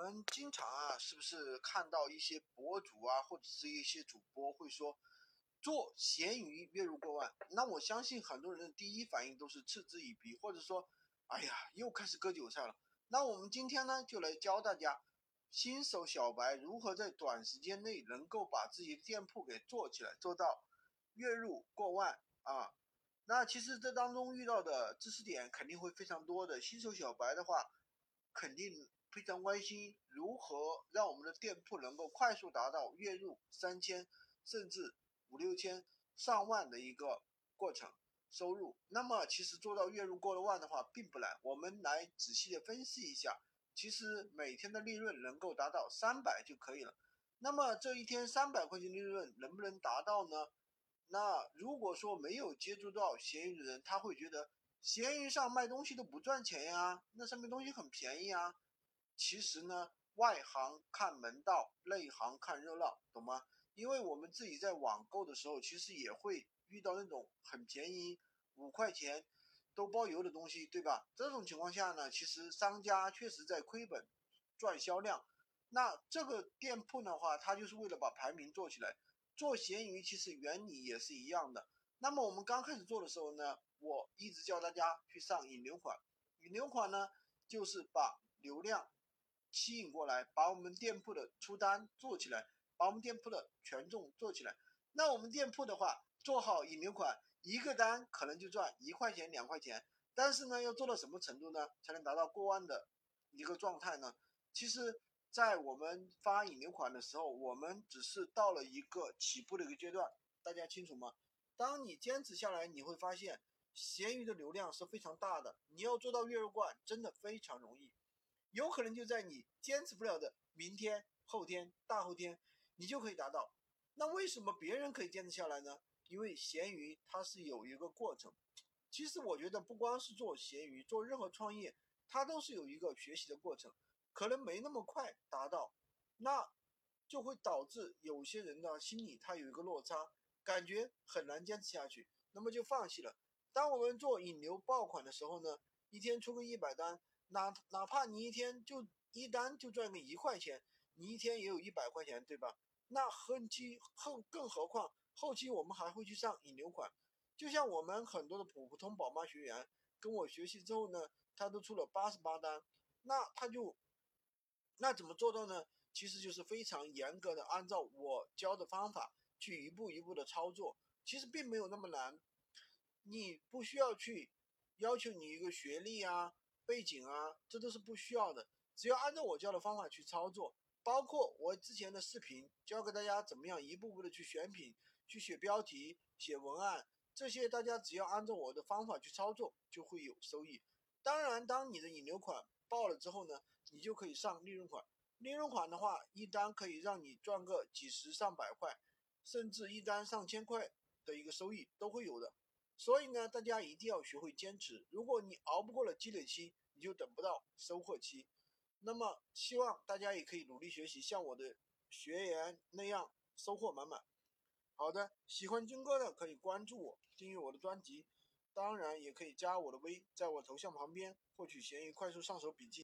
我们经常啊，是不是看到一些博主啊，或者是一些主播会说做闲鱼月入过万？那我相信很多人的第一反应都是嗤之以鼻，或者说，哎呀，又开始割韭菜了。那我们今天呢，就来教大家新手小白如何在短时间内能够把自己的店铺给做起来，做到月入过万啊。那其实这当中遇到的知识点肯定会非常多的，新手小白的话，肯定。非常关心如何让我们的店铺能够快速达到月入三千甚至五六千上万的一个过程收入。那么其实做到月入过了万的话并不难，我们来仔细的分析一下，其实每天的利润能够达到三百就可以了。那么这一天三百块钱利润能不能达到呢？那如果说没有接触到闲鱼的人，他会觉得闲鱼上卖东西都不赚钱呀，那上面东西很便宜啊。其实呢，外行看门道，内行看热闹，懂吗？因为我们自己在网购的时候，其实也会遇到那种很便宜，五块钱都包邮的东西，对吧？这种情况下呢，其实商家确实在亏本赚销量。那这个店铺的话，它就是为了把排名做起来。做闲鱼其实原理也是一样的。那么我们刚开始做的时候呢，我一直教大家去上引流款。引流款呢，就是把流量。吸引过来，把我们店铺的出单做起来，把我们店铺的权重做起来。那我们店铺的话，做好引流款，一个单可能就赚一块钱、两块钱。但是呢，要做到什么程度呢，才能达到过万的一个状态呢？其实，在我们发引流款的时候，我们只是到了一个起步的一个阶段，大家清楚吗？当你坚持下来，你会发现，闲鱼的流量是非常大的，你要做到月入冠，真的非常容易。有可能就在你坚持不了的明天、后天、大后天，你就可以达到。那为什么别人可以坚持下来呢？因为闲鱼它是有一个过程。其实我觉得不光是做闲鱼，做任何创业，它都是有一个学习的过程，可能没那么快达到，那就会导致有些人呢心里他有一个落差，感觉很难坚持下去，那么就放弃了。当我们做引流爆款的时候呢，一天出个一百单。哪哪怕你一天就一单就赚个一块钱，你一天也有一百块钱，对吧？那后期后更何况后期我们还会去上引流款，就像我们很多的普通宝妈学员跟我学习之后呢，他都出了八十八单，那他就那怎么做到呢？其实就是非常严格的按照我教的方法去一步一步的操作，其实并没有那么难，你不需要去要求你一个学历啊。背景啊，这都是不需要的，只要按照我教的方法去操作，包括我之前的视频教给大家怎么样一步步的去选品、去写标题、写文案，这些大家只要按照我的方法去操作，就会有收益。当然，当你的引流款爆了之后呢，你就可以上利润款。利润款的话，一单可以让你赚个几十上百块，甚至一单上千块的一个收益都会有的。所以呢，大家一定要学会坚持。如果你熬不过了积累期，你就等不到收获期。那么，希望大家也可以努力学习，像我的学员那样收获满满。好的，喜欢军哥的可以关注我，订阅我的专辑，当然也可以加我的微，在我头像旁边获取闲鱼快速上手笔记。